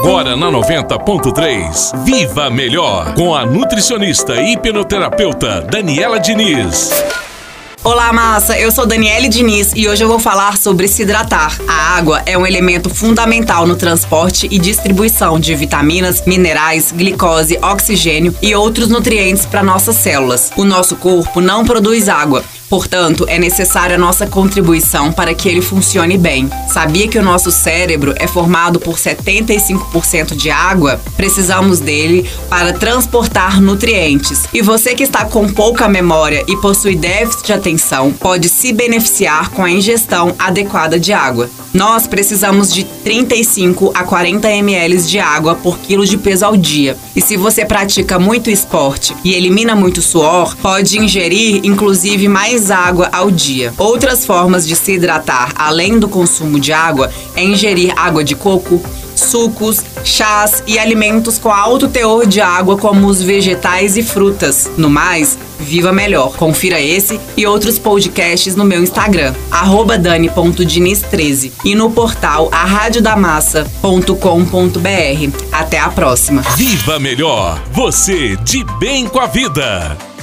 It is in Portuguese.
Agora na 90.3, Viva Melhor, com a nutricionista e hipnoterapeuta Daniela Diniz. Olá, massa! Eu sou Daniele Diniz e hoje eu vou falar sobre se hidratar. A água é um elemento fundamental no transporte e distribuição de vitaminas, minerais, glicose, oxigênio e outros nutrientes para nossas células. O nosso corpo não produz água, Portanto, é necessária a nossa contribuição para que ele funcione bem. Sabia que o nosso cérebro é formado por 75% de água? Precisamos dele para transportar nutrientes. E você que está com pouca memória e possui déficit de atenção, pode se beneficiar com a ingestão adequada de água. Nós precisamos de 35 a 40 ml de água por quilo de peso ao dia. E se você pratica muito esporte e elimina muito suor, pode ingerir inclusive mais água ao dia. Outras formas de se hidratar, além do consumo de água, é ingerir água de coco, sucos, chás e alimentos com alto teor de água, como os vegetais e frutas. No mais, viva melhor. Confira esse e outros podcasts no meu Instagram, dani.diniz13 e no portal arradiodamassa.com.br. Até a próxima. Viva melhor, você de bem com a vida.